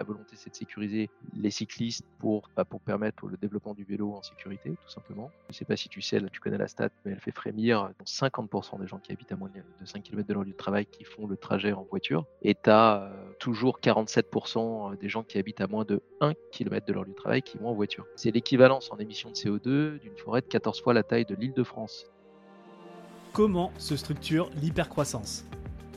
la volonté, c'est de sécuriser les cyclistes pour, bah, pour permettre le développement du vélo en sécurité, tout simplement. Je ne sais pas si tu sais, là, tu connais la stat, mais elle fait frémir. 50% des gens qui habitent à moins de 5 km de leur lieu de travail qui font le trajet en voiture. Et tu as euh, toujours 47% des gens qui habitent à moins de 1 km de leur lieu de travail qui vont en voiture. C'est l'équivalence en émissions de CO2 d'une forêt de 14 fois la taille de l'île de France. Comment se structure l'hypercroissance?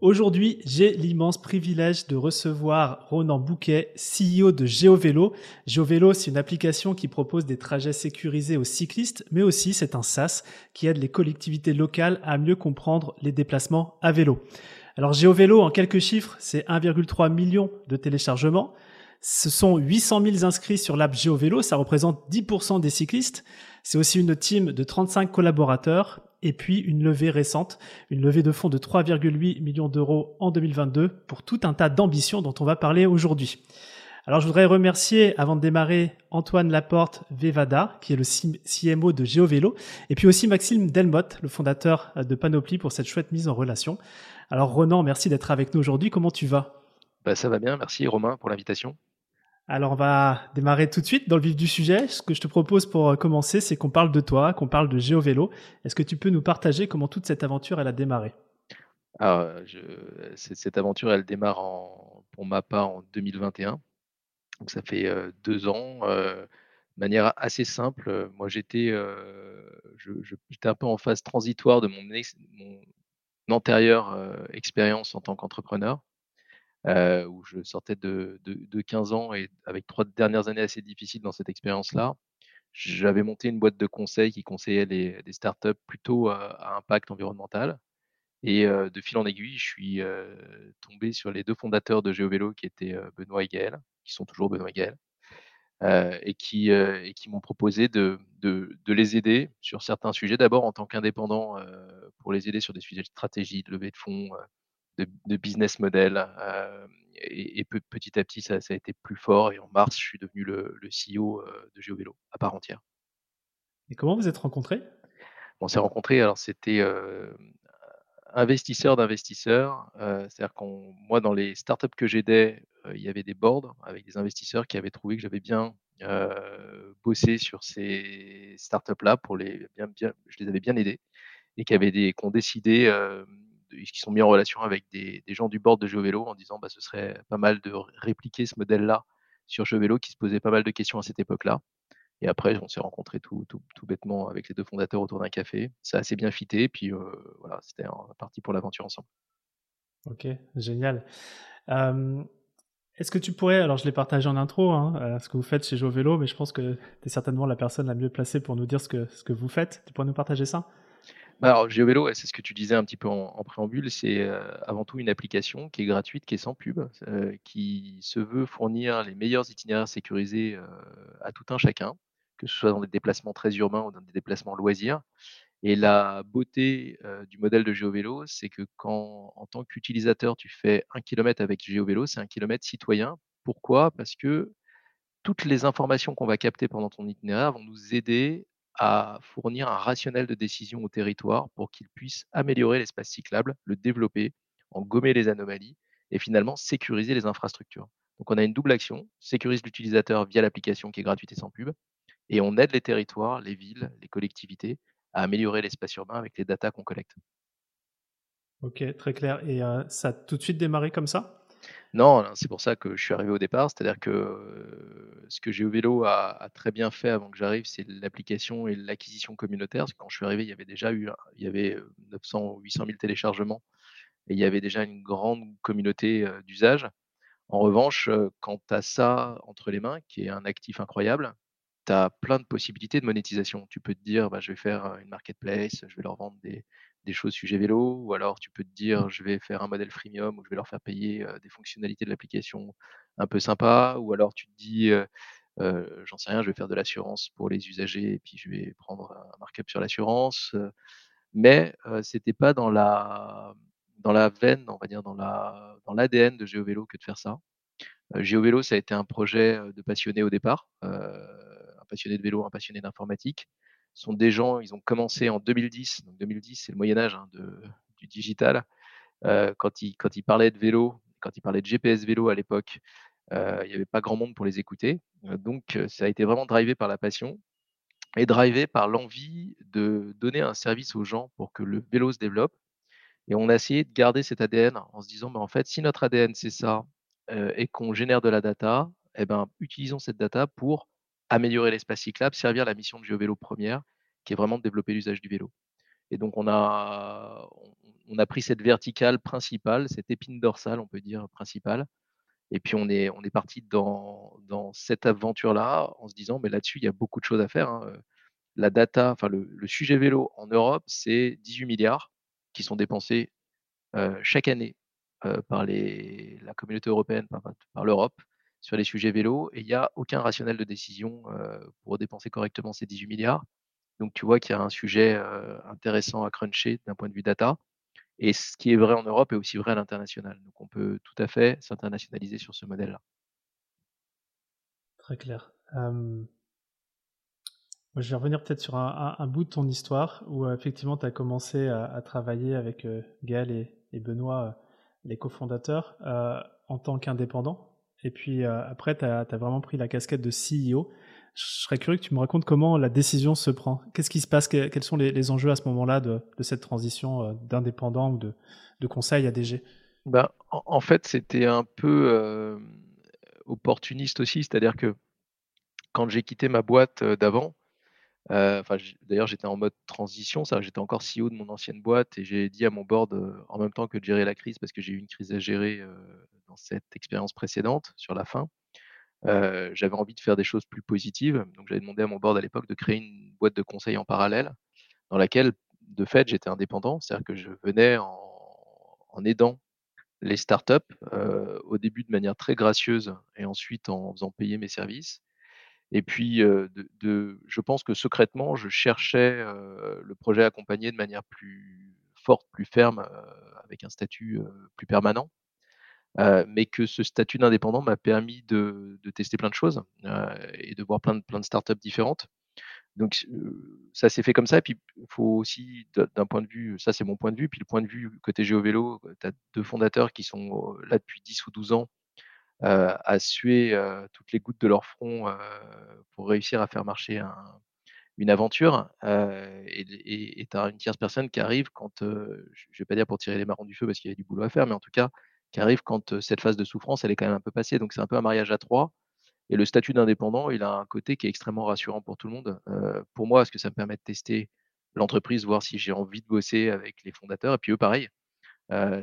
Aujourd'hui, j'ai l'immense privilège de recevoir Ronan Bouquet, CEO de GeoVélo. GeoVélo, c'est une application qui propose des trajets sécurisés aux cyclistes, mais aussi c'est un SaaS qui aide les collectivités locales à mieux comprendre les déplacements à vélo. Alors GeoVélo, en quelques chiffres, c'est 1,3 million de téléchargements. Ce sont 800 000 inscrits sur l'app GeoVélo, ça représente 10% des cyclistes. C'est aussi une team de 35 collaborateurs et puis une levée récente, une levée de fonds de 3,8 millions d'euros en 2022 pour tout un tas d'ambitions dont on va parler aujourd'hui. Alors je voudrais remercier avant de démarrer Antoine Laporte Vevada, qui est le CMO de GeoVélo, et puis aussi Maxime Delmotte, le fondateur de Panoply, pour cette chouette mise en relation. Alors Ronan, merci d'être avec nous aujourd'hui. Comment tu vas? Bah, Ça va bien, merci Romain pour l'invitation. Alors on va démarrer tout de suite dans le vif du sujet. Ce que je te propose pour euh, commencer, c'est qu'on parle de toi, qu'on parle de GeoVélo. Est-ce que tu peux nous partager comment toute cette aventure elle a démarré? Alors, cette aventure elle démarre pour ma part en 2021. Donc ça fait euh, deux ans. Euh, de manière assez simple, moi j'étais un peu en phase transitoire de mon antérieure expérience en tant qu'entrepreneur. Euh, où je sortais de, de, 15 ans et avec trois dernières années assez difficiles dans cette expérience-là, j'avais monté une boîte de conseil qui conseillait des startups plutôt à, impact environnemental. Et euh, de fil en aiguille, je suis euh, tombé sur les deux fondateurs de GeoVélo qui étaient Benoît et Gaël, qui sont toujours Benoît et Gaël, et qui, m'ont proposé de, les aider sur certains sujets, d'abord en tant qu'indépendant pour les aider sur des sujets de stratégie, de levée de fonds, de, business model. Euh, et, petit à petit, ça, a été plus fort. Et en mars, je suis devenu le, CEO euh, de GeoVélo à part entière. Et comment vous êtes rencontrés? On s'est rencontrés, alors c'était euh, investisseur d'investisseurs. C'est-à-dire qu'on, moi, dans les startups que j'aidais, il y avait des boards avec des investisseurs qui avaient trouvé que j'avais bien bossé sur ces startups-là pour les bien, bien, je les avais bien aidés et qui avaient des, qui ont décidé qui sont mis en relation avec des, gens du board de GeoVélo en disant bah, ce serait pas mal de répliquer ce modèle-là sur GeoVélo qui se posait pas mal de questions à cette époque-là. Et après, on s'est rencontrés tout, tout, bêtement avec les deux fondateurs autour d'un café. Ça a assez bien fité, puis euh, voilà, c'était parti pour l'aventure ensemble. Ok, génial. Est-ce que tu pourrais, alors je l'ai partagé en intro, hein, euh, ce que vous faites chez GeoVélo, mais je pense que tu es certainement la personne la mieux placée pour nous dire ce que, ce que vous faites. Tu pourrais nous partager ça? Bah, alors, GeoVélo, c'est ce que tu disais un petit peu en, préambule, c'est euh, avant tout une application qui est gratuite, qui est sans pub, euh, qui se veut fournir les meilleurs itinéraires sécurisés euh, à tout un chacun, que ce soit dans des déplacements très urbains ou dans des déplacements loisirs. Et la beauté du modèle de GeoVélo, c'est que quand, en tant qu'utilisateur, tu fais un kilomètre avec GeoVélo, c'est un kilomètre citoyen. Pourquoi? Parce que toutes les informations qu'on va capter pendant ton itinéraire vont nous aider à fournir un rationnel de décision au territoire pour qu'il puisse améliorer l'espace cyclable, le développer, en gommer les anomalies et finalement sécuriser les infrastructures. Donc on a une double action, sécurise l'utilisateur via l'application qui est gratuite et sans pub, et on aide les territoires, les villes, les collectivités à améliorer l'espace urbain avec les datas qu'on collecte. Ok, très clair. Et euh, ça a tout de suite démarré comme ça? Non, c'est pour ça que je suis arrivé au départ. C'est-à-dire que ce que GeoVélo a, a très bien fait avant que j'arrive, c'est l'application et l'acquisition communautaire. quand je suis arrivé, il y avait déjà eu, il y avait 900 ou 800 000 téléchargements et il y avait déjà une grande communauté d'usage. En revanche, quand tu as ça entre les mains, qui est un actif incroyable, tu as plein de possibilités de monétisation. Tu peux te dire, bah, je vais faire une marketplace, je vais leur vendre des, des choses sujet vélo, ou alors tu peux te dire je vais faire un modèle freemium où je vais leur faire payer des fonctionnalités de l'application un peu sympa, ou alors tu te dis j'en sais rien, je vais faire de l'assurance pour les usagers et puis je vais prendre un markup sur l'assurance. mais c'était pas dans la dans la veine, on va dire dans la dans l'ADN de GeoVélo que de faire ça. GeoVélo, ça a été un projet de passionnés au départ, un passionné de vélo, un passionné d'informatique. Sont des gens, ils ont commencé en 2010. Donc 2010, c'est le Moyen Âge hein, du digital. quand ils quand ils parlaient de vélo, quand ils parlaient de GPS vélo à l'époque, il n'y avait pas grand monde pour les écouter. donc ça a été vraiment drivé par la passion et drivé par l'envie de donner un service aux gens pour que le vélo se développe. Et on a essayé de garder cet ADN en se disant, mais en fait, si notre ADN c'est ça et qu'on génère de la data, eh ben, utilisons cette data pour améliorer l'espace cyclable, servir la mission de GeoVélo première, qui est vraiment de développer l'usage du vélo. Et donc on a, on a pris cette verticale principale, cette épine dorsale, on peut dire principale, et puis on est, on est parti dans, dans cette aventure-là en se disant, mais là-dessus, il y a beaucoup de choses à faire. Hein. La data, enfin le, sujet vélo en Europe, c'est 18 milliards qui sont dépensés chaque année par les, la communauté européenne, par l'Europe, sur les sujets vélo, et il n'y a aucun rationnel de décision pour dépenser correctement ces 18 milliards. Donc tu vois qu'il y a un sujet intéressant à cruncher d'un point de vue data. Et ce qui est vrai en Europe est aussi vrai à l'international. Donc on peut tout à fait s'internationaliser sur ce modèle-là. Très clair. je vais revenir peut-être sur un, bout de ton histoire où effectivement tu as commencé à, travailler avec Gaël et, Benoît, les cofondateurs, en tant qu'indépendant. Et puis après, tu as, vraiment pris la casquette de CEO. Je serais curieux que tu me racontes comment la décision se prend. Qu'est-ce qui se passe? Quels sont les, enjeux à ce moment-là de, cette transition euh, d'indépendant ou de, conseil à DG ben, en, fait, c'était un peu euh, opportuniste aussi. C'est-à-dire que quand j'ai quitté ma boîte euh, d'avant, d'ailleurs, j'étais en mode transition, ça, j'étais encore CEO de mon ancienne boîte et j'ai dit à mon board, en même temps que de gérer la crise, parce que j'ai eu une crise à gérer dans cette expérience précédente sur la fin, j'avais envie de faire des choses plus positives. Donc j'avais demandé à mon board à l'époque de créer une boîte de conseil en parallèle, dans laquelle, de fait, j'étais indépendant. C'est-à-dire que je venais en, aidant les startups, euh, au début de manière très gracieuse et ensuite en faisant payer mes services. Et puis, je pense que secrètement, je cherchais le projet accompagné de manière plus forte, plus ferme, avec un statut plus permanent mais que ce statut d'indépendant m'a permis de, tester plein de choses et de voir plein de, plein de startups différentes. Donc ça s'est fait comme ça. Et puis il faut aussi, d'un point de vue, ça c'est mon point de vue, puis le point de vue côté GeoVélo, tu as deux fondateurs qui sont là depuis 10 ou 12 ans à suer toutes les gouttes de leur front pour réussir à faire marcher une aventure. et tu as une tierce personne qui arrive quand, je ne vais pas dire pour tirer les marrons du feu parce qu'il y a du boulot à faire, mais en tout cas, qui arrive quand cette phase de souffrance, elle est quand même un peu passée. Donc c'est un peu un mariage à trois. Et le statut d'indépendant, il a un côté qui est extrêmement rassurant pour tout le monde. pour moi, parce que ça me permet de tester l'entreprise, voir si j'ai envie de bosser avec les fondateurs. Et puis eux, pareil,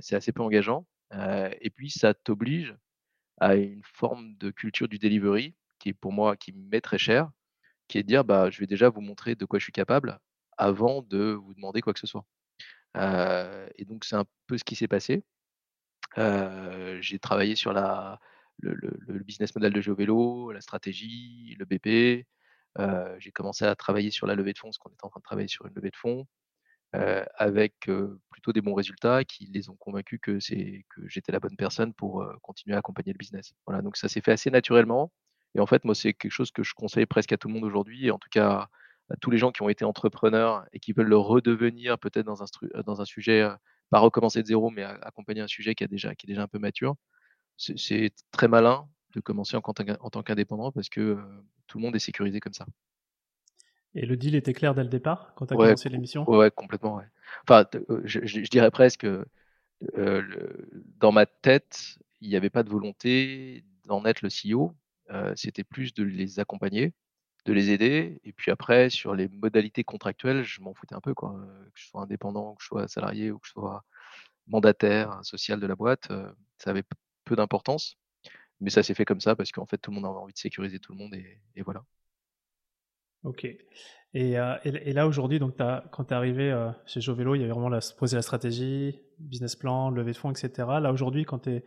c'est assez peu engageant. et puis ça t'oblige à une forme de culture du delivery qui est pour moi, qui m'est très cher, qui est de dire, bah, je vais déjà vous montrer de quoi je suis capable avant de vous demander quoi que ce soit. et donc c'est un peu ce qui s'est passé j'ai travaillé sur la, le, business model de GeoVélo, la stratégie, le BP. j'ai commencé à travailler sur la levée de fonds, parce qu'on était en train de travailler sur une levée de fonds, avec plutôt des bons résultats qui les ont convaincus que, que j'étais la bonne personne pour continuer à accompagner le business. Voilà, donc ça s'est fait assez naturellement. Et en fait, moi, c'est quelque chose que je conseille presque à tout le monde aujourd'hui, en tout cas à tous les gens qui ont été entrepreneurs et qui veulent le redevenir peut-être dans un, dans un sujet pas recommencer de zéro, mais accompagner un sujet qui, a déjà, qui est déjà un peu mature. C'est très malin de commencer en, en tant qu'indépendant parce que tout le monde est sécurisé comme ça. Et le deal était clair dès le départ quand tu as commencé l'émission? Ouais, complètement. Ouais. Enfin, je, dirais presque, dans ma tête, il n'y avait pas de volonté d'en être le CEO. C'était plus de les accompagner de les aider. Et puis après, sur les modalités contractuelles, je m'en foutais un peu, quoi. Que je sois indépendant, que je sois salarié ou que je sois mandataire social de la boîte, ça avait peu d'importance. Mais ça s'est fait comme ça parce qu'en fait, tout le monde avait envie de sécuriser tout le monde et, voilà. Ok. Et, et, là, aujourd'hui, quand tu es arrivé chez Jovelo, il y avait vraiment la, poser la stratégie, business plan, levée de fonds, etc. Là, aujourd'hui, quand tu es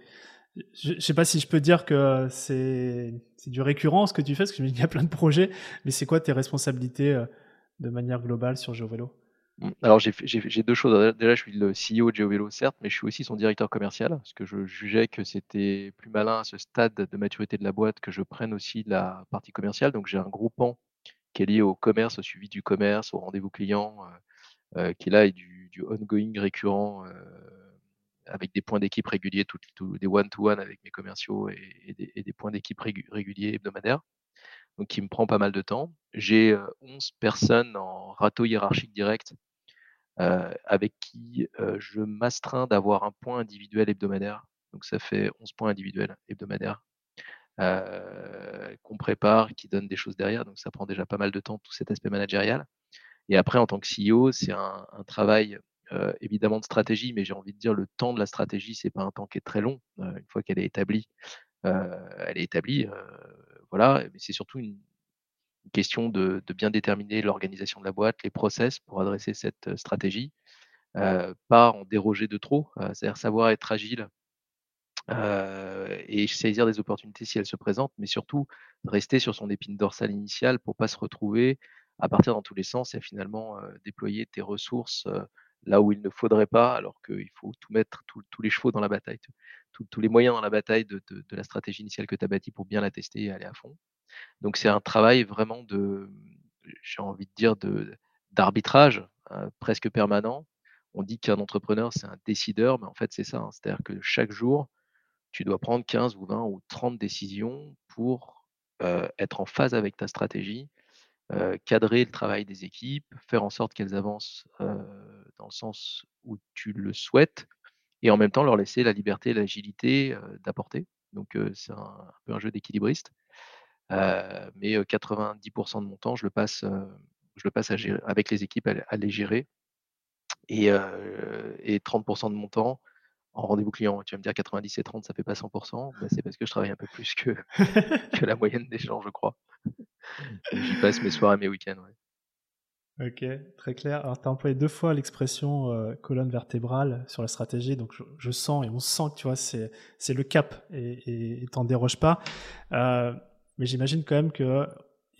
Je ne sais pas si je peux dire que c'est du récurrent ce que tu fais, parce qu'il y a plein de projets, mais c'est quoi tes responsabilités euh, de manière globale sur GeoVélo mmh, alors j'ai deux choses. Déjà, je suis le CEO de GeoVélo, certes, mais je suis aussi son directeur commercial, parce que je jugeais que c'était plus malin à ce stade de maturité de la boîte que je prenne aussi la partie commerciale. Donc j'ai un groupement qui est lié au commerce, au suivi du commerce, au rendez-vous client, euh, euh, qui est là et du, ongoing récurrent avec des points d'équipe réguliers, des one-to-one avec mes commerciaux et, des, points d'équipe réguliers hebdomadaires, donc qui me prend pas mal de temps. J'ai 11 personnes en râteau hiérarchique direct avec qui je m'astreins d'avoir un point individuel hebdomadaire. Donc ça fait 11 points individuels hebdomadaires qu'on prépare, qui donnent des choses derrière. Donc ça prend déjà pas mal de temps, tout cet aspect managérial. Et après, en tant que CEO, c'est un, travail euh, évidemment de stratégie, mais j'ai envie de dire le temps de la stratégie, c'est pas un temps qui est très long. Euh, une fois qu'elle est établie, euh, elle est établie. voilà, mais c'est surtout une, question de, bien déterminer l'organisation de la boîte, les process pour adresser cette stratégie, pas en déroger de trop, c'est-à-dire savoir être agile et saisir des opportunités si elles se présentent, mais surtout rester sur son épine dorsale initiale pour pas se retrouver à partir dans tous les sens et finalement déployer tes ressources là où il ne faudrait pas, alors qu'il faut tout mettre, tous les chevaux dans la bataille, tous les moyens dans la bataille de, la stratégie initiale que tu as bâtie pour bien la tester et aller à fond. Donc c'est un travail vraiment de, j'ai envie de dire, d'arbitrage euh, presque permanent. On dit qu'un entrepreneur, c'est un décideur, mais en fait, c'est ça. Hein. C'est-à-dire que chaque jour, tu dois prendre 15 ou 20 ou 30 décisions pour être en phase avec ta stratégie cadrer le travail des équipes, faire en sorte qu'elles avancent dans le sens où tu le souhaites, et en même temps leur laisser la liberté l'agilité d'apporter. Donc c'est un, peu un jeu d'équilibriste. mais 90% de mon temps, je le passe, avec les équipes à, les gérer. Et 30% de mon temps en rendez-vous client. Tu vas me dire 90 et 30, ça fait pas 100%. Bah, c'est parce que je travaille un peu plus que, que la moyenne des gens, je crois. J'y passe mes soirs et mes week-ends. Ok, très clair. Alors, tu as employé deux fois l'expression euh, colonne vertébrale sur la stratégie, donc je, sens et on sent que tu vois, c'est, c'est le cap et t'en déroges pas. Euh, mais j'imagine quand même que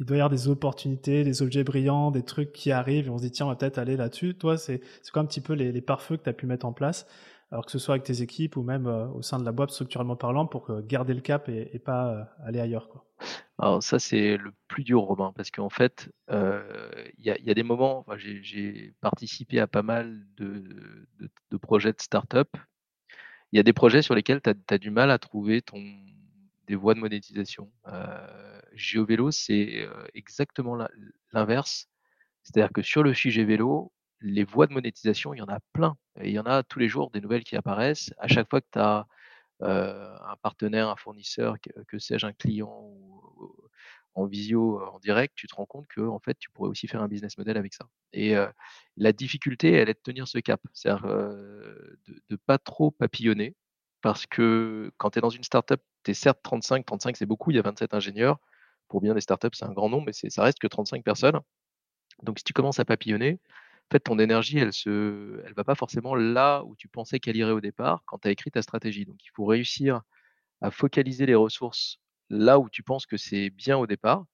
il doit y avoir des opportunités, des objets brillants, des trucs qui arrivent et on se dit tiens, on va peut-être aller là-dessus. Toi, c'est, c'est quoi un petit peu les, les pare-feux que tu as pu mettre en place, alors que ce soit avec tes équipes ou même euh, au sein de la boîte structurellement parlant pour garder le cap et, pas aller ailleurs. Alors ça, c'est le plus dur, Robin, parce qu'en fait, il y, a, des moments, j'ai participé à pas mal de, projets de start-up. Il y a des projets sur lesquels tu as, du mal à trouver des voies de monétisation. Euh, GeoVélo, c'est exactement l'inverse. C'est-à-dire que sur le sujet vélo, les voies de monétisation, il y en a plein. Il y en a tous les jours des nouvelles qui apparaissent. À chaque fois que tu as un partenaire, un fournisseur, que, sais-je, un client en visio, en direct, tu te rends compte que en fait, tu pourrais aussi faire un business model avec ça. Et la difficulté, elle est de tenir ce cap, c'est-à-dire de ne pas trop papillonner, parce que quand tu es dans une startup, tu es certes 35, 35 c'est beaucoup, il y a 27 ingénieurs. Pour bien des startups, c'est un grand nombre, mais ça reste que 35 personnes. Donc si tu commences à papillonner, en fait, ton énergie, elle se, elle va pas forcément là où tu pensais qu'elle irait au départ quand tu as écrit ta stratégie. Donc, il faut réussir à focaliser les ressources là où tu penses que c'est bien au départ,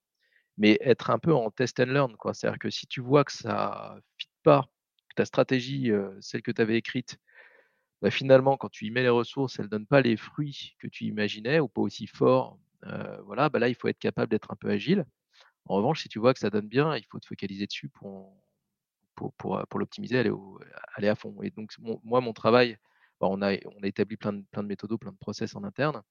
mais être un peu en test and learn. C'est-à-dire que si tu vois que ça ne fit pas, que ta stratégie, celle que tu avais écrite, bah, finalement, quand tu y mets les ressources, elle ne donne pas les fruits que tu imaginais ou pas aussi fort, voilà, bah là, il faut être capable d'être un peu agile. En revanche, si tu vois que ça donne bien, il faut te focaliser dessus pour, pour, pour, pour l'optimiser, aller, aller à fond. Et donc, moi, mon travail, bah, on, a, on a établi plein de, plein de méthodos, plein de process en interne.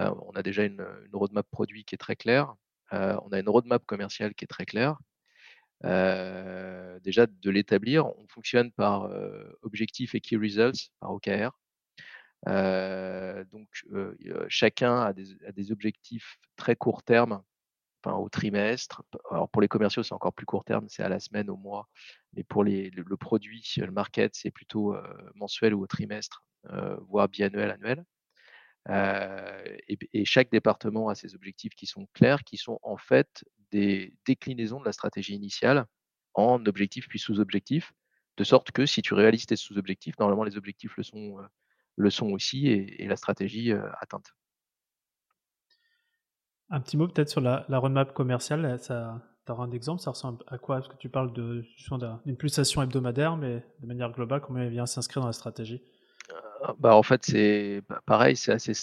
Euh, on a déjà une, roadmap produit qui est très claire. Euh, on a une roadmap commerciale qui est très claire. Euh, déjà, de l'établir, on fonctionne par objectif et key results, par OKR. donc, chacun a des, a des, objectifs très court terme au trimestre. Alors pour les commerciaux, c'est encore plus court terme, c'est à la semaine, au mois. Mais pour les, le, produit, le market, c'est plutôt euh, mensuel ou au trimestre, euh, voire biannuel, annuel. Euh, et, chaque département a ses objectifs qui sont clairs, qui sont en fait des déclinaisons de la stratégie initiale en objectifs puis sous-objectifs, de sorte que si tu réalises tes sous-objectifs, normalement les objectifs le sont le son aussi et la stratégie, atteinte. Un petit mot peut-être sur la roadmap commerciale, ça tu un exemple? Ça ressemble à quoi? Parce que tu parles d'une pulsation hebdomadaire, mais de manière globale, comment elle vient s'inscrire dans la stratégie? Heu, bah, en fait, c'est bah, pareil, c'est assez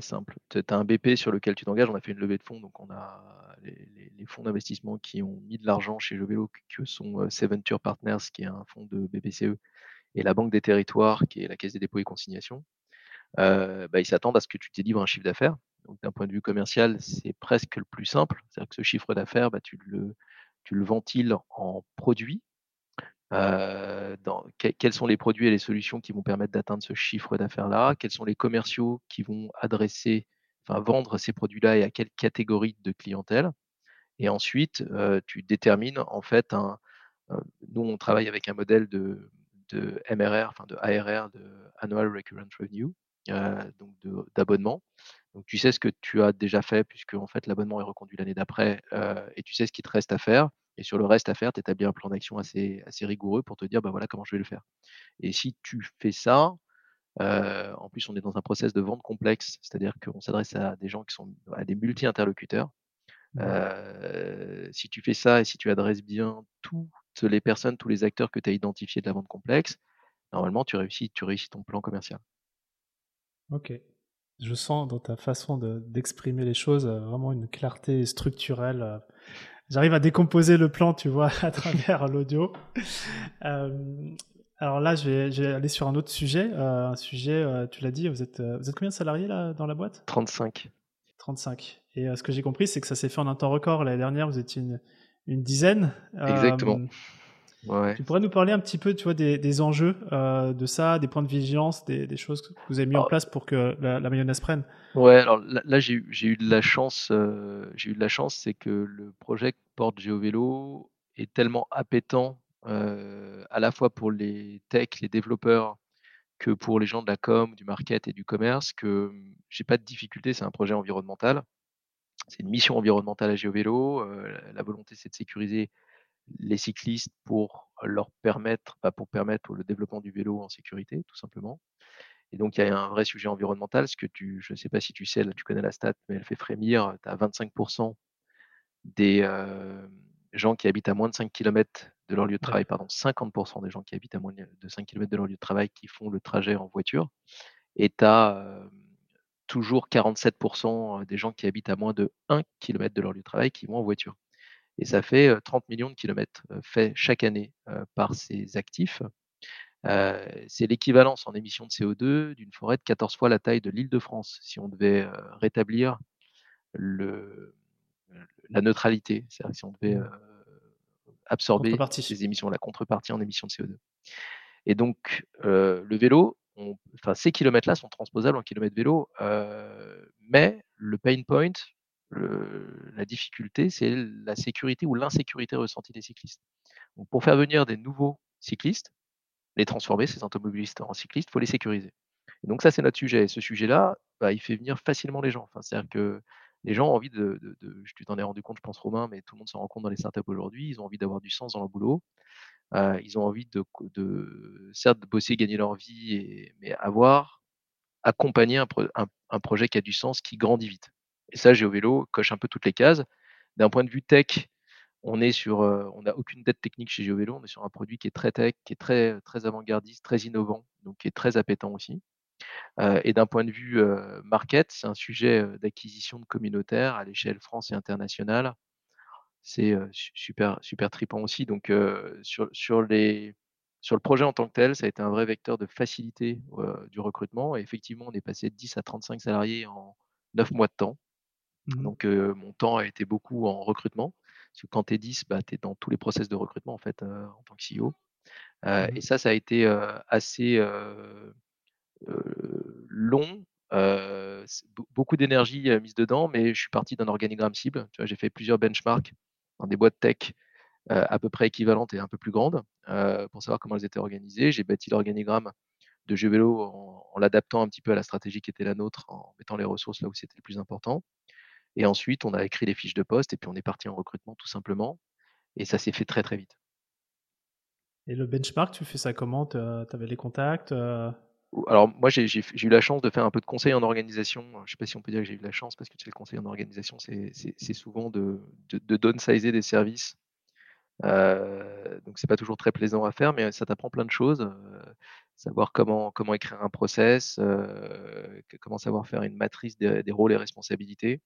simple. Tu as un BP sur lequel tu t'engages. On a fait une levée de fonds, donc on a les fonds d'investissement qui ont mis de l'argent chez Jeux Vélo, que sont, heu, Seventure Partners, qui est un fonds de BPCE et la Banque des Territoires, qui est la Caisse des dépôts et consignations. Heu, bah, ils s'attendent à ce que tu délivres un chiffre d'affaires. D'un point de vue commercial, c'est presque le plus simple. C'est-à-dire que ce chiffre d'affaires, bah, tu le tu le ventiles en produits. Dans quels sont les produits et les solutions qui vont permettre d'atteindre ce chiffre d'affaires-là? Quels sont les commerciaux qui vont adresser, enfin vendre ces produits-là et à quelle catégorie de clientèle? Et ensuite, heu, tu détermines en fait un, heu, nous on travaille avec un modèle de de MRR, enfin de ARR, de Annual Recurrent Revenue, donc d'abonnement. Donc tu sais ce que tu as déjà fait puisque en fait l'abonnement est reconduit l'année d'après, et tu sais ce qu'il te reste à faire et sur le reste à faire, tu établis un plan d'action assez assez rigoureux pour te dire: «Bah, voilà comment je vais le faire» et si tu fais ça, en plus on est dans un process de vente complexe, c'est-à-dire qu'on s'adresse à des gens qui sont à des multi-interlocuteurs. Mmh si tu fais ça et si tu adresses bien toutes les personnes, tous les acteurs que tu as identifiés de la vente complexe, normalement tu réussis tu réussis ton plan commercial. OK. Je sens dans ta façon de d'exprimer les choses, heu, vraiment une clarté structurelle, heu. J'arrive à décomposer le plan, tu vois, à travers l'audio. Hem, alors là, je vais je vais aller sur un autre sujet, un sujet, tu l'as dit, vous êtes, vous êtes combien de salariés là, dans la boîte? 35. 35 et ce que j'ai compris, c'est que ça s'est fait en un temps record. L'année dernière, vous étiez une une dizaine. Exactement. Ouais, tu pourrais nous parler un petit peu, tu vois, des des enjeux, heu, de ça, des points de vigilance, des des choses que vous avez mis en Alors place pour que la la mayonnaise prenne? ouais, alors là là j'ai eu de la chance, heu, j'ai eu de la chance, c'est que le projet que porte GeoVélo est tellement appétant, heu, à la fois pour les techs, les développeurs, que pour les gens de la com, du market et du commerce que, mmh, j'ai pas de difficulté. C'est un projet environnemental. C'est une mission environnementale à GeoVélo, la volonté, c'est de sécuriser les cyclistes pour leur permettre, bah, pour permettre le développement du vélo en sécurité, tout simplement. Et donc il y a un vrai sujet environnemental, ce que je ne sais pas si tu sais, tu connais la stat, mais elle fait frémir. Tu as 25% des, hem, gens qui habitent à moins de 5 kilomètres de leur lieu de travail, pardon, 50% des gens qui habitent à moins de de 5 kilomètres de leur lieu de travail qui font le trajet en voiture et tu as, hem, toujours 47% des gens qui habitent à moins de 1 kilomètre de leur lieu de travail qui vont en voiture. Et ça fait, heu, 30 millions de kilomètres, faits chaque année, par ces actifs. C'est l'équivalence en émissions de CO2 d'une forêt de 14 fois la taille de l'Île-de-France, si on devait, rétablir le la neutralité. C'est-à-dire si on devait, Mmh. absorber ces émissions, la contrepartie en émissions de CO2. Et donc, le vélo, on enfin ces kilomètres-là sont transposables en kilomètres vélo, mais le pain point, la difficulté, c'est la sécurité ou l'insécurité ressentie des cyclistes. Pour faire venir des nouveaux cyclistes, les transformer, ces automobilistes en cyclistes, il faut les sécuriser. Et donc ça, c'est notre sujet et ce sujet-là, bah, il fait venir facilement les gens. C'est-à-dire que les gens ont envie de tu t'en es rendu compte, je pense, Romain, mais tout le monde s'en rend compte dans les startups aujourd'hui, ils ont envie d'avoir du sens dans leur boulot. Heu, ils ont envie de certes de bosser, gagner leur vie mais avoir un un projet qui a du sens, qui grandit vite. Et ça, GeoVélo coche un peu toutes les cases. D'un point de vue tech, on on n'a aucune dette technique chez GeoVélo, on est sur un produit qui est très tech, qui est très, avant-gardiste, très innovant, donc qui est très appétant aussi. Heu et d'un point de vue, heu, market, c'est un sujet, d'acquisition de communautaires à l'échelle France et internationale. C'est, super super tripant aussi donc sur sur le projet en tant que tel, ça a été un vrai vecteur de facilité, du recrutement et effectivement, on est passé de 10 à 35 salariés en 9 mois de temps. Mmh Donc mon temps a été beaucoup en recrutement, parce que quand tu es 10, bah, tu es dans tous les process de recrutement en fait, en tant que CEO. Mmh et ça, ça a été, assez, long, beaucoup d'énergie, mise dedans, mais je suis parti d'un organigramme cible. Tu vois, j'ai fait plusieurs benchmarks dans des boîtes tech, à peu près équivalentes et un peu plus grandes, pour savoir comment elles étaient organisées. J'ai bâti l'organigramme de jeux vélo en en l'adaptant un petit peu à la stratégie qui était la nôtre, en mettant les ressources là où c'était le plus important et ensuite on a écrit les fiches de poste et puis on est parti en recrutement tout simplement et ça s'est fait très, très vite. et le benchmark, tu fais ça comment? Tu avais les contacts? Ou alors moi j'ai eu la chance de faire un peu de conseil en organisation, je sais pas si on peut dire que j'ai eu la chance parce que tu sais le conseil en organisation c'est souvent de de de downsizer des services. Heu, donc c'est pas toujours très plaisant à faire, mais ça t'apprend plein de choses, heu, savoir comment comment écrire un process, que comment savoir faire une matrice des des rôles et responsabilités.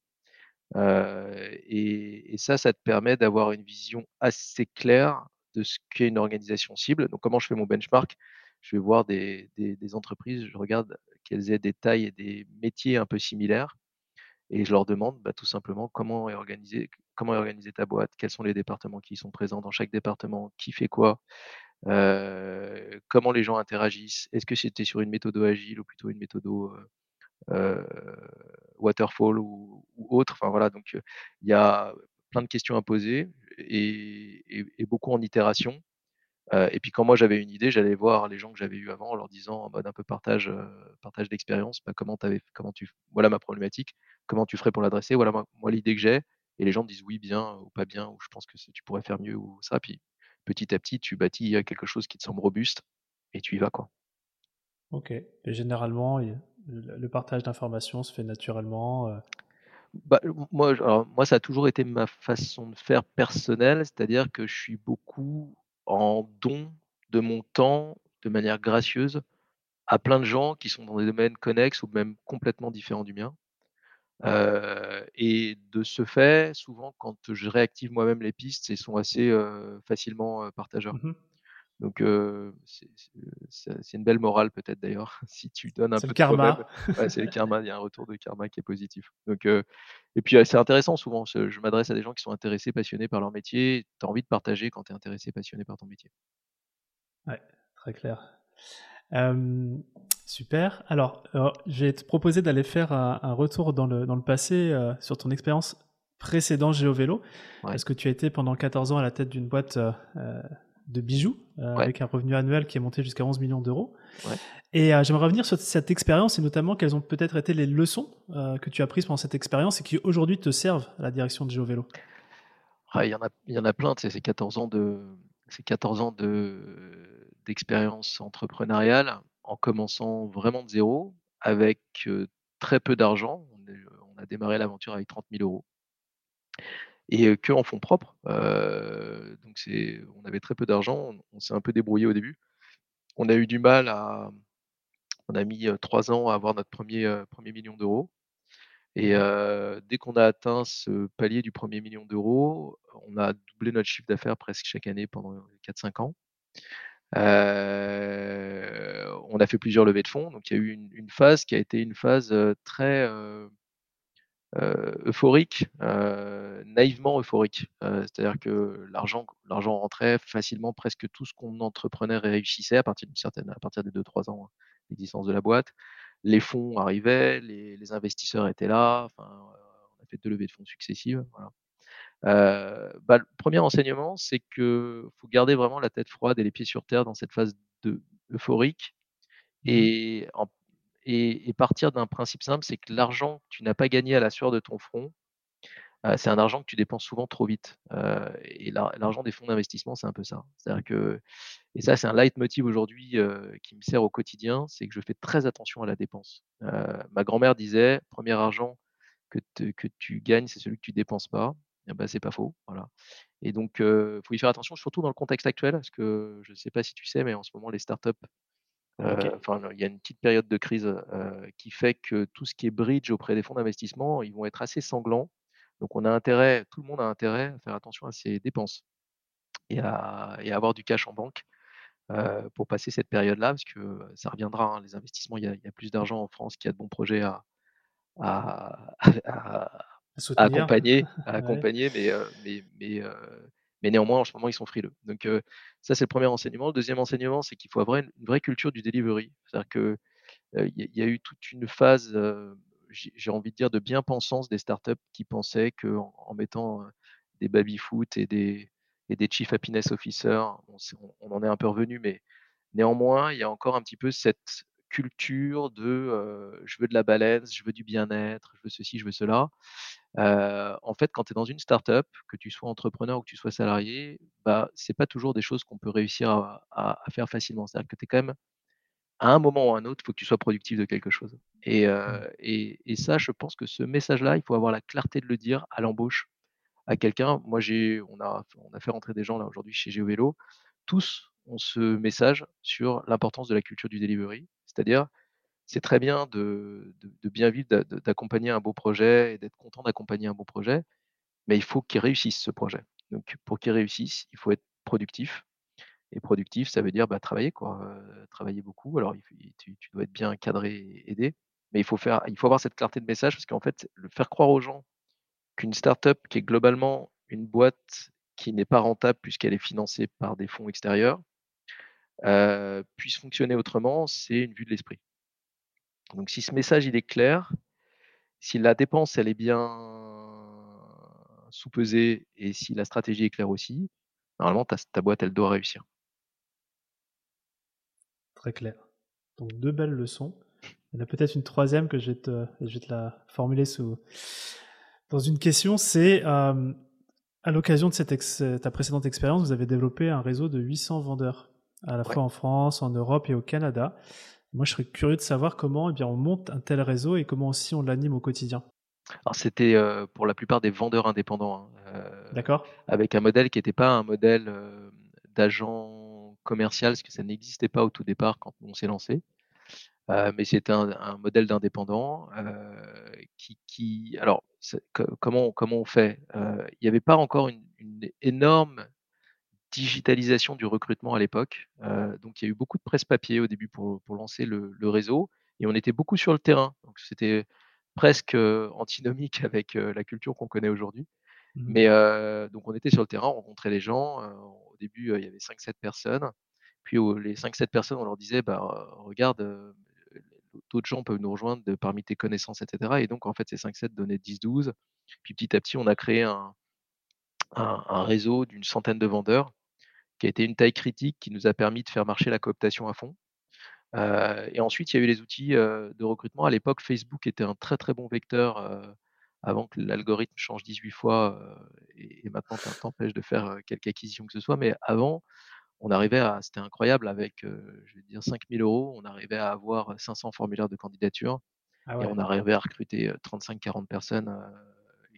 Et ça, ça te permet d'avoir une vision assez claire de ce qu'est une organisation cible. Donc comment je fais mon benchmark? Je vais voir des entreprises, je regarde qu'elles aient des tailles et des métiers un peu similaires et je leur demande, bah, tout simplement comment est organisée ta boîte? Quels sont les départements qui sont présents dans chaque département? Qui fait quoi? Comment les gens interagissent? Est-ce que c'était sur une méthodo agile ou plutôt une heu, waterfall ou autre? Enfin voilà, donc heu, il y a plein de questions à poser et beaucoup en itération. Heu et puis quand moi j'avais une idée, j'allais voir les gens que j'avais eus avant en leur disant en mode un peu partage, d'expérience, bah, comment comment tu voilà ma problématique, comment tu ferais pour l'adresser? Voilà moi l'idée que j'ai et les gens me disent: «Oui, bien» ou «Pas bien» ou «Je pense que tu pourrais faire mieux» ou ça, puis petit à petit tu bâtis, quelque chose qui te semble robuste et tu y vas, quoi. OK et généralement, le partage d'informations se fait naturellement, heu? Bah, moi j alors moi ça a toujours été ma façon de faire personnelle, c'est-à-dire que je suis beaucoup en don de mon temps, de manière gracieuse, à plein de gens qui sont dans des domaines connexes ou même complètement différents du mien. Heu et de ce fait, souvent quand je réactive moi-même les pistes, elles sont assez, heu, facilement, mh. Donc c'est une belle morale peut-être d'ailleurs, si tu donnes un C'est le peu de karma. ouais, c'est le karma, il y a un retour de karma qui est positif. Donc et puis, c'est intéressant souvent, je m'adresse à des gens qui sont intéressés, passionnés par leur métier. Tu as envie de partager quand tu es intéressé, passionné par ton métier. Ouais, très clair. Super. Alors, je vais te proposer d'aller faire un un retour dans le dans le passé, sur ton expérience précédent GeoVélo. Ouais. Parce que tu as été pendant 14 ans à la tête d'une boîte, heu, de bijoux, Ouais. avec un revenu annuel qui est monté jusqu'à 11 000 000 € Ouais. et heu, j'aimerais revenir sur cette expérience et notamment quelles ont peut-être été les leçons, heu, que tu as prises pendant cette expérience et qui aujourd'hui te servent à la direction de GeoVélo? Ah, il y en a il y en a plein, tu sais, c'est 14 ans de c'est 14 ans de d'expérience entrepreneuriale, en commençant vraiment de 0 avec, très peu d'argent. On on a démarré l'aventure avec 30 000 € et heu, qu'en fonds propres. Donc c'est on avait très peu d'argent, on on s'est un peu débrouillé au début. On a eu du mal à on a mis, 3 ans à avoir notre 1er, heu, 1er 1 000 000 € Mmh et mh. heu, dès qu'on a atteint ce palier du 1er 1 000 000 €, on a doublé notre chiffre d'affaires presque chaque année pendant 4-5 ans. On a fait plusieurs levées de fonds, donc il y a eu une une phase qui a été une phase, très, euphorique, heu, naïvement euphorique. Heu, c'est-à-dire que l'argent rentrait facilement, presque tout ce qu'on entreprenait réussissait à partir d'une certaine à partir de 2-3 ans d'existence de la boîte. Les fonds arrivaient, les les investisseurs étaient là, enfin, on a fait 2 levées de fonds successives, voilà. Bah, le 1er enseignement, c'est que faut garder vraiment la tête froide et les pieds sur terre dans cette phase de euphorique Mmh mh. et en et partir d'un principe simple, c'est que l'argent que tu n'as pas gagné à la sueur de ton front, heu, c'est un argent que tu dépenses souvent trop vite. Heu et l'ar l'argent des fonds d'investissement, c'est un peu ça. C'est-à-dire que et ça, c'est un leitmotiv aujourd'hui, heu, qui me sert au quotidien, c'est que je fais très attention à la dépense. Ma grand-mère disait: «1er argent que tu gagnes, c'est celui que tu dépenses pas» et bah, c'est pas faux, voilà et donc heu, faut y faire attention, surtout dans le contexte actuel, parce que je sais pas si tu sais, mais en ce moment les start-up, enfin le il y a une petite période de crise, heu, qui fait que tout ce qui est bridge auprès des fonds d'investissement, ils vont être assez sanglants. Donc on a intérêt, tout le monde a intérêt à faire attention à ses dépenses et à et à avoir du cash en banque, heu, pour passer cette période-là parce que ça reviendra, hein, les investissements, il y a il y a plus d'argent en France qu'il y a de bons projets à à à accompagner à Ouais. accompagner mais heu, mais mais heu, mais néanmoins en ce moment ils sont frileux. Donc ça c'est le 1er enseignement. Le 2e enseignement, c'est qu'il faut avoir une vraie culture du delivery. C'est-à-dire que, heu, il y a eu toute une phase, heu, j'ai envie de dire de bien-pensance des start-up qui pensaient qu'en en mettant, heu, des baby-foot et des et des chief happiness officer, on en est un peu revenus, mais néanmoins, il y a encore un petit peu cette culture de, «Je veux de la balance, je veux du bien-être, je veux ceci, je veux cela». En fait, quand tu es dans une start-up, que tu sois entrepreneur ou que tu sois salarié, bah, c'est pas toujours des choses qu'on peut réussir à à à faire facilement. C'est-à-dire que tu es quand même à un moment ou à un autre, il faut que tu sois productif de quelque chose et Mmh. et et ça, je pense que ce message-là, il faut avoir la clarté de le dire à l'embauche à quelqu'un. Moi, j'ai on a on a fait rentrer des gens là aujourd'hui chez GeoVélo. Tous ont ce message sur l'importance de la culture du delivery. C'est-à-dire, c'est très bien de bien vivre, d'accompagner un beau projet et d'être content d'accompagner un beau projet, mais il faut qu'il réussisse ce projet. Donc pour qu'il réussisse, il faut être productif et productif, ça veut dire, bah, travailler quoi, heu, travailler beaucoup. Alors tu dois être bien cadré et aidé, mais il faut faire il faut avoir cette clarté de message parce qu'en fait, le faire croire aux gens qu'une start-up qui est globalement une boîte qui n'est pas rentable puisqu'elle est financée par des fonds extérieurs, heu, puisse fonctionner autrement, c'est une vue de l'esprit. Donc si ce message il est clair, si la dépense elle est bien sous-pesée et si la stratégie est claire aussi, normalement ta ta boîte elle doit réussir. Très clair. Donc 2 belles leçons. Il y en a peut-être une troisième que je vais te je vais te la formuler sous dans une question, c'est, hem, à l'occasion de cette ex ta précédente expérience, vous avez développé un réseau de 800 vendeurs, à la Ouais. fois en France, en Europe et au Canada. Moi, je serais curieux de savoir comment, eh bien, on monte un tel réseau et comment aussi on l'anime au quotidien? Alors c'était, heu, pour la plupart des vendeurs indépendants, hein, heu, D'accord? avec un modèle qui était pas un modèle, hem, d'agent commercial, parce que ça n'existait pas au tout départ quand on s'est lancé. Mais c'était un un modèle d'indépendant, qui qui alors comment comment on fait? Il y avait pas encore une une énorme digitalisation du recrutement à l'époque, heu, donc il y a eu beaucoup de presse-papier au début pour pour lancer le le réseau et on était beaucoup sur le terrain. Donc c'était presque, heu, antinomique avec, heu, la culture qu'on connaît aujourd'hui. Mmh Mais donc on était sur le terrain, on rencontrait les gens, au début, il y avait cinq sept personnes. Puis les cinq sept personnes, on leur disait: «Bah, regarde, d'autres gens peuvent nous rejoindre de parmi tes connaissances» et cetera et donc en fait, ces cinq sept donnaient dix douze. Puis petit à petit, on a créé un un un réseau d'une centaine de vendeurs qui a été une taille critique, qui nous a permis de faire marcher la cooptation à fond. Heu et ensuite, il y a eu les outils, heu, de recrutement. À l'époque, Facebook était un très, très bon vecteur, heu, avant que l'algorithme change 18 fois, et et maintenant t'em t'empêche de faire, quelque acquisition que ce soit. Mais avant, on arrivait à c'était incroyable avec, je vais dire 5 000 €, on arrivait à avoir 500 formulaires de candidature Ah et on arrivait à recruter, heu, 35-40 personnes,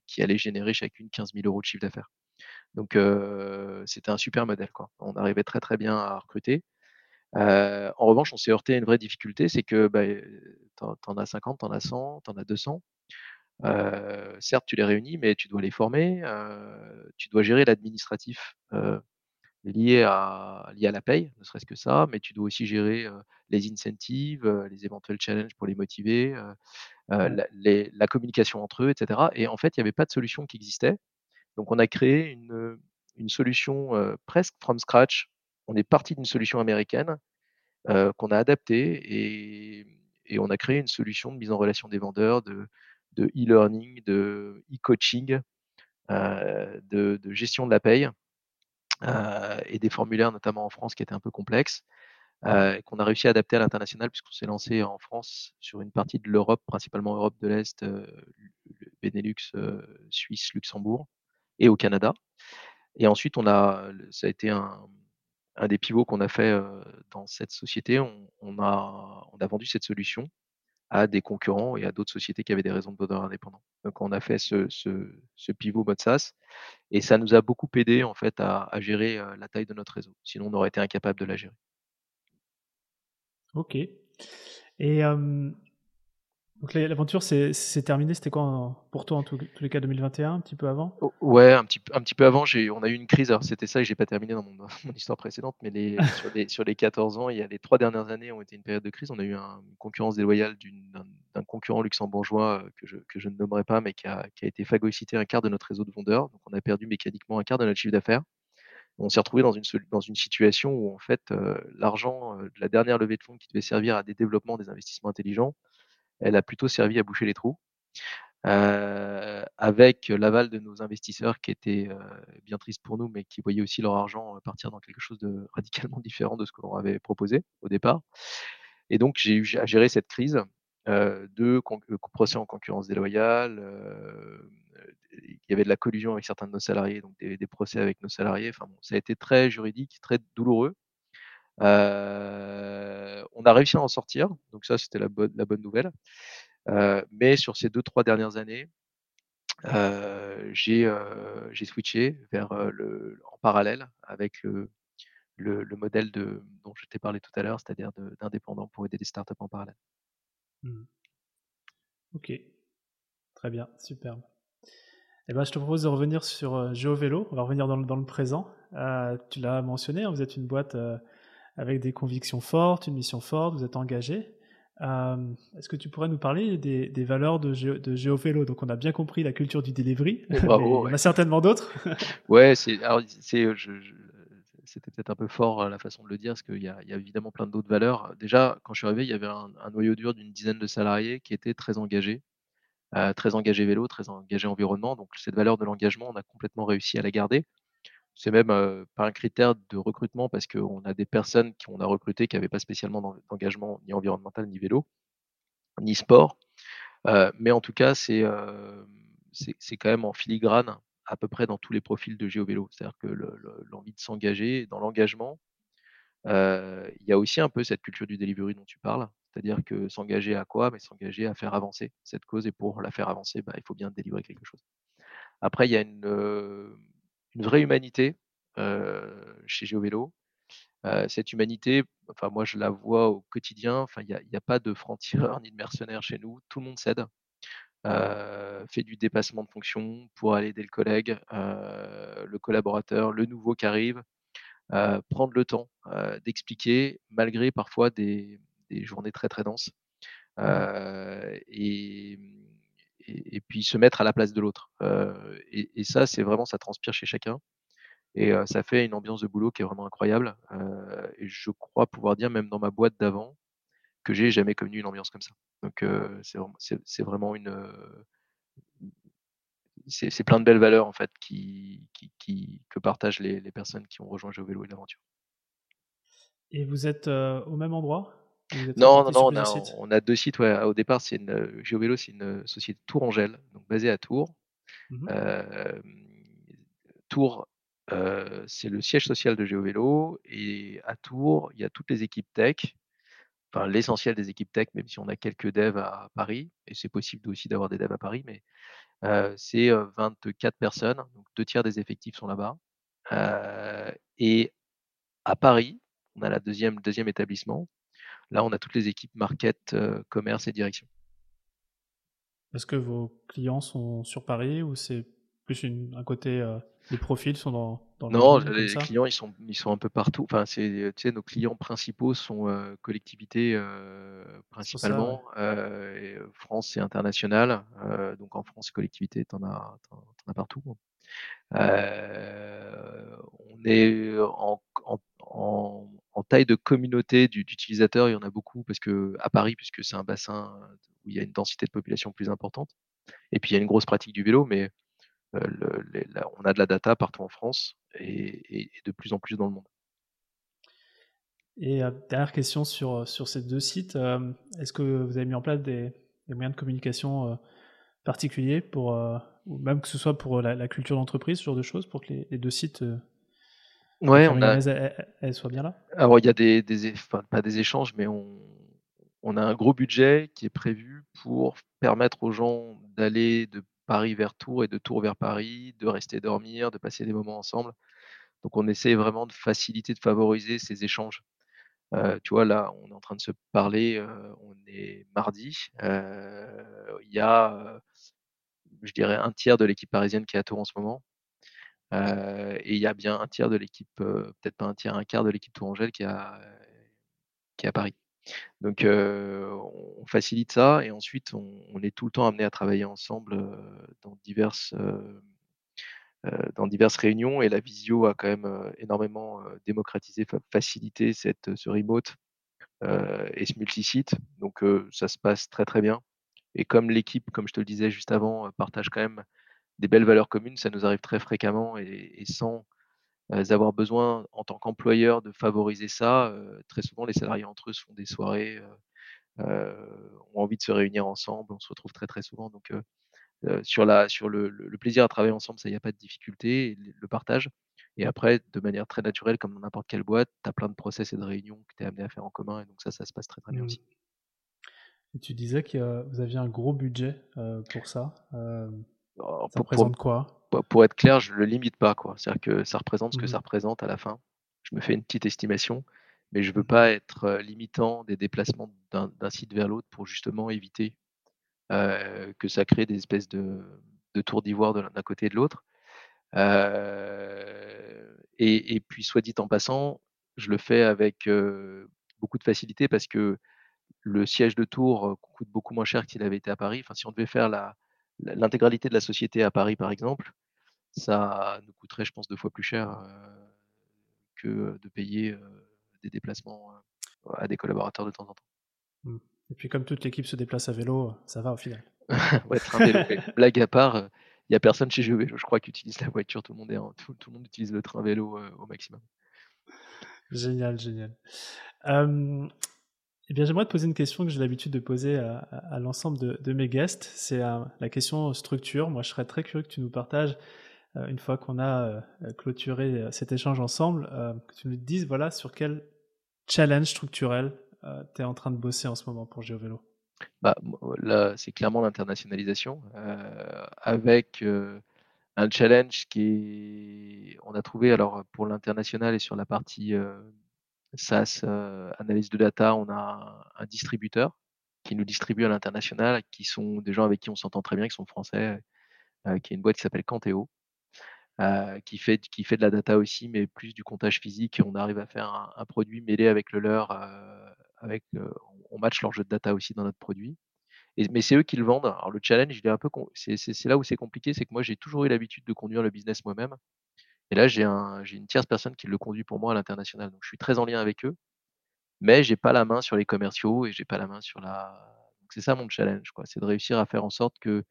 qui allaient générer chacune 15 000 € de chiffre d'affaires. Donc c'était un super modèle, quoi. On arrivait très, très bien à recruter. En revanche, on s'est heurté à une vraie difficulté, c'est que, bah, tu en as 50, tu en as 100, tu en as 200. Heu, certes, tu les réunis, mais tu dois les former, tu dois gérer l'administratif, lié à lié à la paye, ne serait-ce que ça, mais tu dois aussi gérer, les incentives, les éventuels challenges pour les motiver, la les la communication entre eux et cetera et en fait, il y avait pas de solution qui existait. Donc on a créé une, solution, presque from scratch. On est parti d'une solution américaine qu'on a adapté et on a créé une solution de mise en relation des vendeurs, de e-learning, de e-coaching, de gestion de la paye, et des formulaires, notamment en France, qui étaient un peu complexes, qu'on a réussi à adapter à l'international puisqu'on s'est lancé en France sur une partie de l'Europe, principalement Europe de l'Est, Benelux, Suisse, Luxembourg et au Canada. Et ensuite on a ça a été un des pivots qu'on a fait, dans cette société. On a vendu cette solution à des concurrents et à d'autres sociétés qui avaient des raisons de vendeurs indépendants. Donc on a fait ce pivot mode SaaS et ça nous a beaucoup aidé en fait à gérer, la taille de notre réseau. Sinon on aurait été incapable de la gérer. OK et donc l'aventure s'est terminée, c'était quoi en pour toi en tous tous les cas 2021, un petit peu avant? O ouais, un petit p un petit peu avant, on a eu une crise, alors c'était ça que j'ai pas terminé dans mon dans mon histoire précédente, mais les sur les sur les 14 ans, il y a les 3 dernières années ont été une période de crise. On a eu un une concurrence déloyale d'un concurrent luxembourgeois, heu, que je que je ne nommerai pas, mais qui a qui a été phagocyté un quart de notre réseau de vendeurs. Donc on a perdu mécaniquement un quart de notre chiffre d'affaires. On s'est retrouvé dans une sol dans une situation où en fait, heu, l'argent, heu, de la dernière levée de fonds qui devait servir à des développements, des investissements intelligents, elle a plutôt servi à boucher les trous. Avec l'aval de nos investisseurs qui étaient, bien tristes pour nous, mais qui voyaient aussi leur argent, partir dans quelque chose de radicalement différent de ce que l'on avait proposé au départ et donc j'ai eu à gérer cette crise, de heu, procès en concurrence déloyale, il y avait de la collusion avec certains de nos salariés, donc des des procès avec nos salariés. Enfin bon, ça a été très juridique, très douloureux. On a réussi à en sortir, donc ça, c'était la bonne nouvelle. Mais sur ces 2-3 dernières années, j'ai, switché vers, le en parallèle avec le le le modèle de dont je t'ai parlé tout à l'heure, c'est-à-dire d'indépendant pour aider des startups en parallèle. Mmh. OK. Très bien, superbe. Et ben, je te propose de revenir sur, GeoVélo. On va revenir dans le dans le présent. Tu l'as mentionné, hein, vous êtes une boîte, avec des convictions fortes, une mission forte, vous êtes engagés. Hem, est-ce que tu pourrais nous parler des des valeurs de Géo de GeoVélo? Donc on a bien compris la culture du delivery, Oh bravo, ouais. a certainement d'autres? Ouais, c'est c'était peut-être un peu fort, heu, la façon de le dire, parce qu'il y a il y a évidemment plein d'autres valeurs. Déjà, quand je suis arrivé, il y avait un un noyau dur d'une dizaine de salariés qui étaient très engagés, heu, très engagés vélo, très engagés environnement. Donc cette valeur de l'engagement, on a complètement réussi à la garder. C'est même, pas un critère de recrutement parce qu'on a des personnes qu'on a recrutées qui avaient pas spécialement d'en d'engagement ni environnemental, ni vélo, ni sport. Mais en tout cas, c'est, quand même en filigrane à peu près dans tous les profils de GeoVélo. C'est-à-dire que le le l'envie de s'engager, dans l'engagement, il y a aussi un peu cette culture du delivery dont tu parles. C'est-à-dire que s'engager à quoi? Mais s'engager à faire avancer cette cause et pour la faire avancer, bah, il faut bien délivrer quelque chose. Après, il y a une, une vraie humanité, chez GeoVélo. Cette humanité, enfin moi je la vois au quotidien, enfin il y a pas de francs-tireurs ni de mercenaires chez nous, tout le monde s'aide fait du dépassement de fonction pour aller aider le collègue, le collaborateur, le nouveau qui arrive, prendre le temps, d'expliquer malgré parfois des des journées très, très denses, Mmh. et mmh et puis se mettre à la place de l'autre, et ça, c'est vraiment ça transpire chez chacun et ça fait une ambiance de boulot qui est vraiment incroyable, et je crois pouvoir dire même dans ma boîte d'avant, que j'ai jamais connu une ambiance comme ça. Donc c'est vraiment une, c'est plein de belles valeurs en fait que partagent les personnes qui ont rejoint GeoVélo et l'aventure. Et vous êtes, au même endroit? Non, non, non, on a sites? on a 2 sites, ouais. Au départ, c'est une, heu, GeoVélo, c'est une, société tourangelle, donc basée à Tours. Mmh mh. Hem, Tours, heu, c'est le siège social de GeoVélo et à Tours, il y a toutes les équipes tech, enfin l'essentiel des équipes tech, même si on a quelques devs à Paris et c'est possible aussi d'avoir des devs à Paris, mais heu, c'est, heu, 24 personnes, donc 2 tiers des effectifs sont là-bas. Et À Paris, on a la deuxième deuxième établissement. Là, on a toutes les équipes market, heu, commerce et direction. Est-ce que vos clients sont sur Paris ou c'est plus une un côté, heu, les profils sont dans dans Non, les clients, ils sont ils sont un peu partout. Enfin, c'est, tu sais, nos clients principaux sont, heu, collectivités, ça, ouais. principalement, et France et international. Donc en France, collectivité, tu en as tu en tu en as partout. Heu, on est en en en en taille de communauté d'u d'utilisateurs, il y en a beaucoup parce qu'à Paris, puisque c'est un bassin, heu, où il y a une densité de population plus importante et puis il y a une grosse pratique du vélo, mais la on a de la data partout en France et de plus en plus dans le monde. Et heu, dernière question sur, sur ces 2 sites, est-ce que vous avez mis en place des moyens de communication, particuliers pour, ou même que ce soit pour, la culture d'entreprise, ce genre de choses, pour que les 2 sites, Ouais, on a elle soit bien là? alors il y a des des é enfin pas des échanges, mais on on a un gros budget qui est prévu pour permettre aux gens d'aller de Paris vers Tours et de Tours vers Paris, de rester dormir, de passer des moments ensemble. Donc on essaie vraiment de faciliter, de favoriser ces échanges. Heu, tu vois, là, on est en train de se parler, heu, on est mardi, heu, il y a, je dirais un tiers de l'équipe parisienne qui est à Tours en ce moment, et il y a bien un tiers de l'équipe, peut-être pas un tiers, un quart de l'équipe tourangelle qui est à Paris. Donc on facilite ça et ensuite on est tout le temps amené à travailler ensemble, dans diverses, dans diverses réunions et la visio a quand même, énormément, démocratisé, fa facilité cette, ce remote, et ce multisite. Donc ça se passe très, très bien et comme l'équipe, comme je te le disais juste avant, partage quand même des belles valeurs communes, ça nous arrive très fréquemment et et sans, heu, avoir besoin en tant qu'employeur de favoriser ça, heu, très souvent les salariés entre eux se font des soirées, heu, ont envie de se réunir ensemble. On se retrouve très, très souvent donc sur la sur le le le plaisir à travailler ensemble, ça, il y a pas de difficulté le le partage et après de manière très naturelle comme dans n'importe quelle boîte, tu as plein de process et de réunions que tu es amené à faire en commun et donc ça, ça se passe très, très bien Mmh. aussi. Et tu disais que vous aviez un gros budget, pour ça, ça pour représente quoi? pour pour être clair, je le limite pas. C'est-à-dire que ça représente ce que Mmh ça représente à la fin. Je me fais une petite estimation, mais je veux Mmh mh. pas être, heu, limitant des déplacements d'un site vers l'autre pour justement éviter, heu, que ça crée des espèces de de tours d'ivoire d'un côté et de l'autre. Heu et et puis soit dit en passant, je le fais avec, beaucoup de facilité parce que le siège de Tours, coûte beaucoup moins cher que s'il avait été à Paris. Enfin, si on devait faire la l'intégralité de la société à Paris, par exemple, ça nous coûterait, je pense, 2 fois plus cher, heu, que de payer, heu, des déplacements, heu, à des collaborateurs de temps en temps. Mmh et puis comme toute l'équipe se déplace à vélo, ça va au final. Ouais, train vélo. Blague à part, il y a personne chez GeoVélo, je crois, qui utilise la voiture. Tout le monde est en tout tout le monde utilise le train vélo, au maximum. Génial, génial. Et bien, j'aimerais te poser une question que j'ai l'habitude de poser à l'ensemble de mes guests. C'est, heu, la question structure. Moi, je serais très curieux que tu nous partages, heu, une fois qu'on a, heu, clôturé, cet échange ensemble, que tu nous dises, voilà, sur quel challenge structurel, tu es en train de bosser en ce moment pour GeoVélo? Bah, là, c'est clairement l'internationalisation, avec, un challenge qui est on a trouvé alors, pour l'international et sur la partie, SaaS, heu, analyse de data, on a un distributeur qui nous distribue à l'international, qui sont des gens avec qui on s'entend très bien, qui sont français, heu, qui est une boîte qui s'appelle Quanteo, heu, qui fait de la data aussi, mais plus du comptage physique. On arrive à faire un produit mêlé avec le leur, avec, on match leur jeu de data aussi dans notre produit. Mais c'est eux qui le vendent. Alors le challenge, c'est là où c'est compliqué, c'est que moi j'ai toujours eu l'habitude de conduire le business moi-même et là j'ai un j'ai une tierce personne qui le conduit pour moi à l'international. Donc je suis très en lien avec eux, mais j'ai pas la main sur les commerciaux et j'ai pas la main sur la c'est ça mon challenge quoi, c'est de réussir à faire en sorte que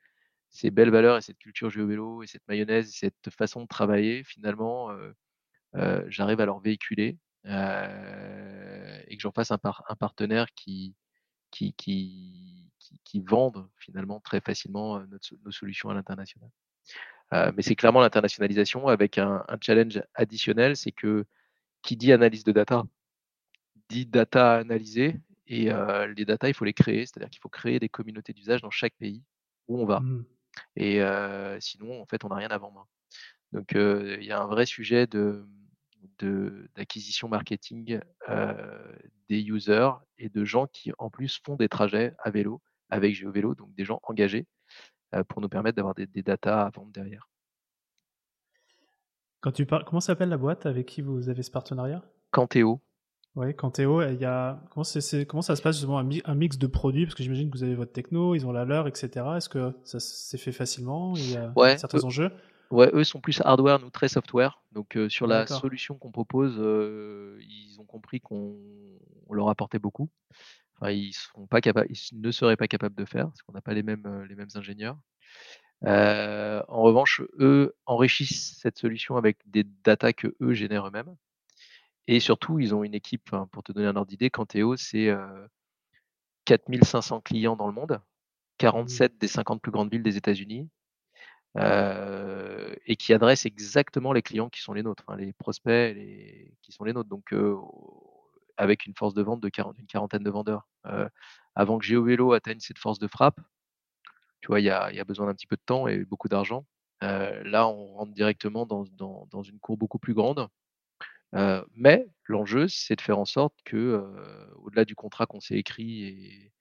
ces belles valeurs et cette culture GeoVélo et cette mayonnaise et cette façon de travailler finalement, heu heu, j'arrive à leur véhiculer, heu et que j'en fasse un par un partenaire qui qui qui finalement très facilement, nos solutions à l'international. Heu, mais c'est clairement l'internationalisation avec un un challenge additionnel, c'est que qui dit analyse de data, dit data à analyser et heu, les data, il faut les créer. C'est-à-dire qu'il faut créer des communautés d'usage dans chaque pays où on va Mmh. et heu, sinon en fait, on n'a rien à vendre. Donc il y a un vrai sujet de d'acquisition marketing, des users et de gens qui en plus font des trajets à vélo avec GeoVélo, donc des gens engagés, pour nous permettre d'avoir des des datas à vendre derrière. Quand tu parles comment s'appelle la boîte avec qui vous avez ce partenariat? Quanteo, Ouais, Quanteo, il y a comment ça se passe justement un mi un mix de produits? Parce que j'imagine que vous avez votre techno, ils ont la leur et cetera. Est-ce que ça s'est fait facilement? Il y a ouais, certains eux enjeux? ouais, eux sont plus hardware, nous très software. Donc heu, sur la solution qu'on propose, heu, ils ont compris qu'on on leur apportait beaucoup. Enfin, ils sont pas capables ils s ne seraient pas capables de faire, parce qu'on n'a pas les mêmes, heu, les mêmes ingénieurs. Heu, en revanche, eux enrichissent cette solution avec des datas qu'eux génèrent eux-mêmes et surtout, ils ont une équipe, pour te donner un ordre d'idée, Quanteo, c'est, heu, 4 500 clients dans le monde, Mmh. 47 des 50 plus grandes villes des États-Unis, heu et qui adressent exactement les clients qui sont les nôtres, les prospects, les qui sont les nôtres donc avec une force de vente de quarante une quarantaine de vendeurs. Heu, avant que GeoVélo atteigne cette force de frappe, Tu vois, il y a besoin d'un petit peu de temps et beaucoup d'argent. Heu, là, on rentre directement dans une cour beaucoup plus grande, heu, mais l'enjeu, c'est de faire en sorte que, au-delà du contrat qu'on s'est écrit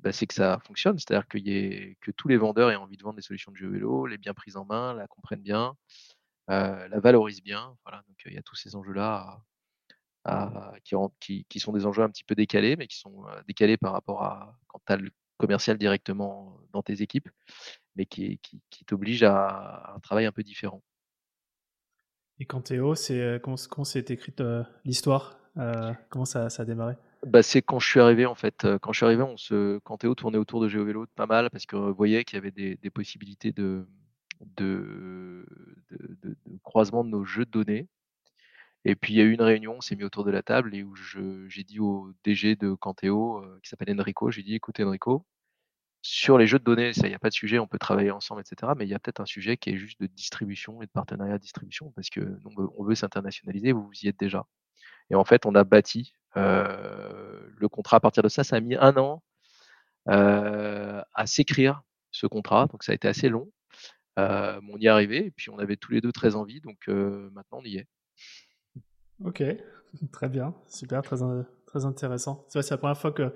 bah, c'est que ça fonctionne. C'est-à-dire que tous les vendeurs aient envie de vendre des solutions de jeux vélo, les bien prises en main, la comprennent bien, la valorisent bien. Voilà, donc il y a tous ces enjeux-là qui ren qui qui sont des enjeux un petit peu décalés, mais qui sont, heu, décalés par rapport à quand tu as le commercial directement dans tes équipes mais qui qui qui t'oblige à un travail un peu différent. Et Quanteo, c'est, heu, comment comment s'est écrite, l'histoire? Comment ça ça a démarré? Bah, c'est quand je suis arrivé en fait, quand je suis arrivé, on se tournait autour de GeoVélo pas mal parce qu'on voyait qu'il y avait des des possibilités de de de de de croisement de nos jeux de données et puis il y a eu une réunion, on s'est mis autour de la table et où j'ai dit au DG de Quanteo, heu, qui s'appelle Enrico, j'ai dit: «Écoute Enrico, sur les jeux de données, ça, il n'y a pas de sujet, on peut travailler ensemble, etc. Mais il y a peut-être un sujet qui est juste de distribution et de partenariat de distribution parce que on veut, s'internationaliser, vous, vous y êtes déjà. Et en fait, on a bâti le contrat à partir de ça. Ça a mis un an à s'écrire ce contrat, donc ça a été assez long. on y est arrivé et puis on avait tous les deux très envie, donc maintenant on y est. Ok, très bien, super, très, très intéressant. C'est la première fois que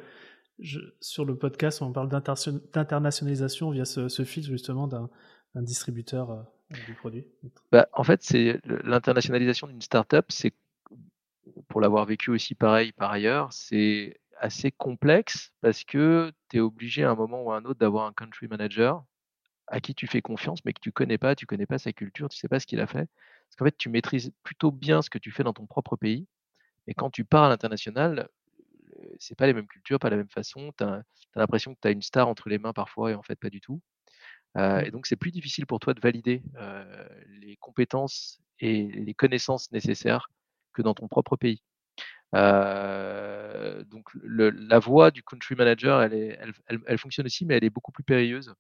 sur le podcast, on parle d'internationalisation via ce, ce fil justement d'un distributeur euh, du produit. Bah, en fait, c'est l'internationalisation d'une startup, c'est pour l'avoir vécu aussi pareil par ailleurs, c'est assez complexe parce que tu es obligé à un moment ou à un autre d'avoir un country manager à qui tu fais confiance, mais que tu connais pas, tu connais pas sa culture, tu sais pas ce qu'il a fait. Parce qu'en fait, tu maîtrises plutôt bien ce que tu fais dans ton propre pays. Et quand tu pars à l'international, c'est pas les mêmes cultures, pas la même façon. Tu as, l'impression que tu as une star entre les mains parfois et en fait pas du tout. Mmh. et donc c'est plus difficile pour toi de valider les compétences et les connaissances nécessaires que dans ton propre pays. donc la voie du country manager, elle, est, elle, fonctionne aussi, mais elle est beaucoup plus périlleuse.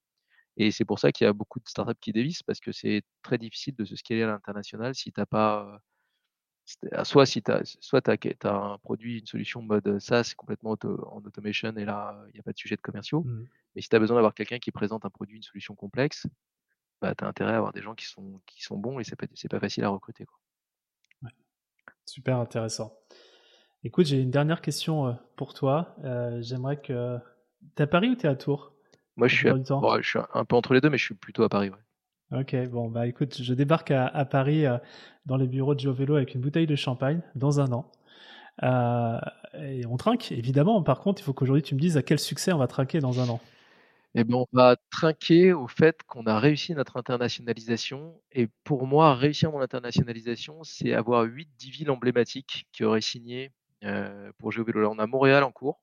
Et c'est pour ça qu'il y a beaucoup de startups qui dévissent, parce que c'est très difficile de se scaler à l'international si tu n'as pas ah, soit si tu as, soit as, un produit, une solution mode SaaS c'est complètement en automation et là, il n'y a pas de sujet de commerciaux. Mmh. Mais si tu as besoin d'avoir quelqu'un qui présente un produit, une solution complexe, bah, tu as intérêt à avoir des gens qui sont, qui sont bons et c'est pas, pas facile à recruter. Quoi. Super intéressant. Écoute, j'ai une dernière question pour toi. J'aimerais que. Tu es à Paris ou tu es à Tours? Moi, je suis, je suis un peu entre les deux, mais je suis plutôt à Paris. Ouais. Ok, bon, bah écoute, je débarque à, Paris euh, dans les bureaux de Vélo avec une bouteille de champagne dans un an. Euh, et on trinque, évidemment. Par contre, il faut qu'aujourd'hui tu me dises à quel succès on va trinquer dans un an. Eh ben, on va trinquer au fait qu'on a réussi notre internationalisation. Et pour moi, réussir mon internationalisation, c'est avoir 8-10 villes emblématiques qui auraient signé euh, pour GeoVélo. Là, on a Montréal en cours.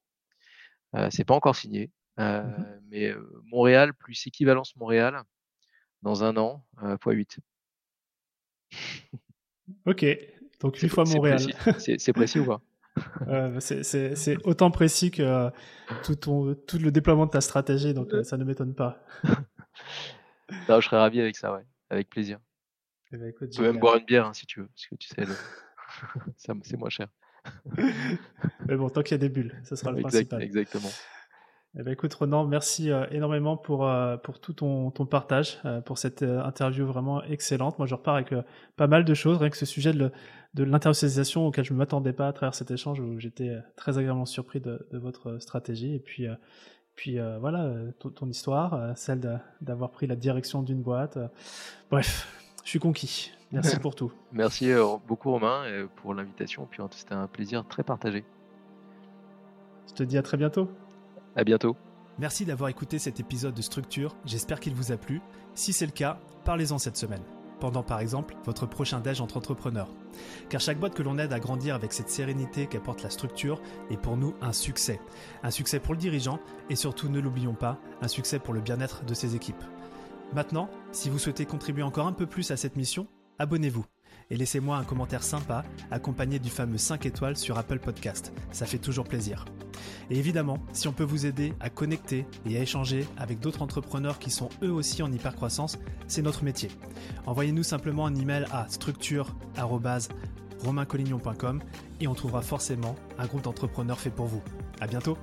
Euh, c'est pas encore signé. Mmh mais Montréal plus équivalence Montréal, dans un an, x 8. Ok, donc 8 fois Montréal. C'est précis ou pas? C'est autant précis que tout, ton, tout, le déploiement de ta stratégie, donc euh, ça ne m'étonne pas. je serais ravi avec ça, ouais, avec plaisir. Eh ben, tu peux même boire une bière hein, si tu veux, parce que tu sais, c'est moins cher. Mais bon, tant qu'il y a des bulles, ça sera le principal. Exactement. Eh ben, écoute Ronan, merci euh, énormément pour, euh, pour tout ton, ton partage, euh, pour cette interview vraiment excellente. Moi, je repars avec pas mal de choses, rien que ce sujet de, de l'internationalisation auquel je ne m'attendais pas à travers cet échange où j'étais très agréablement surpris de, de, votre stratégie. Et puis, puis voilà, ton, histoire, celle d'avoir pris la direction d'une boîte. Bref, je suis conquis. Merci pour tout. Merci beaucoup Romain pour l'invitation. Puis c'était un plaisir très partagé. Je te dis à très bientôt. À bientôt. Merci d'avoir écouté cet épisode de Structure. J'espère qu'il vous a plu. Si c'est le cas, parlez-en cette semaine. Pendant par exemple votre prochain déj entre entrepreneurs. Car chaque boîte que l'on aide à grandir avec cette sérénité qu'apporte la structure est pour nous un succès. Un succès pour le dirigeant et surtout, ne l'oublions pas, un succès pour le bien-être de ses équipes. Maintenant, si vous souhaitez contribuer encore un peu plus à cette mission, abonnez-vous et laissez-moi un commentaire sympa accompagné du fameux 5 étoiles sur Apple Podcast. Ça fait toujours plaisir. Et évidemment, si on peut vous aider à connecter et à échanger avec d'autres entrepreneurs qui sont eux aussi en hypercroissance, c'est notre métier. Envoyez-nous simplement un email à structure@romaincollignon.com et on trouvera forcément un groupe d'entrepreneurs fait pour vous. À bientôt.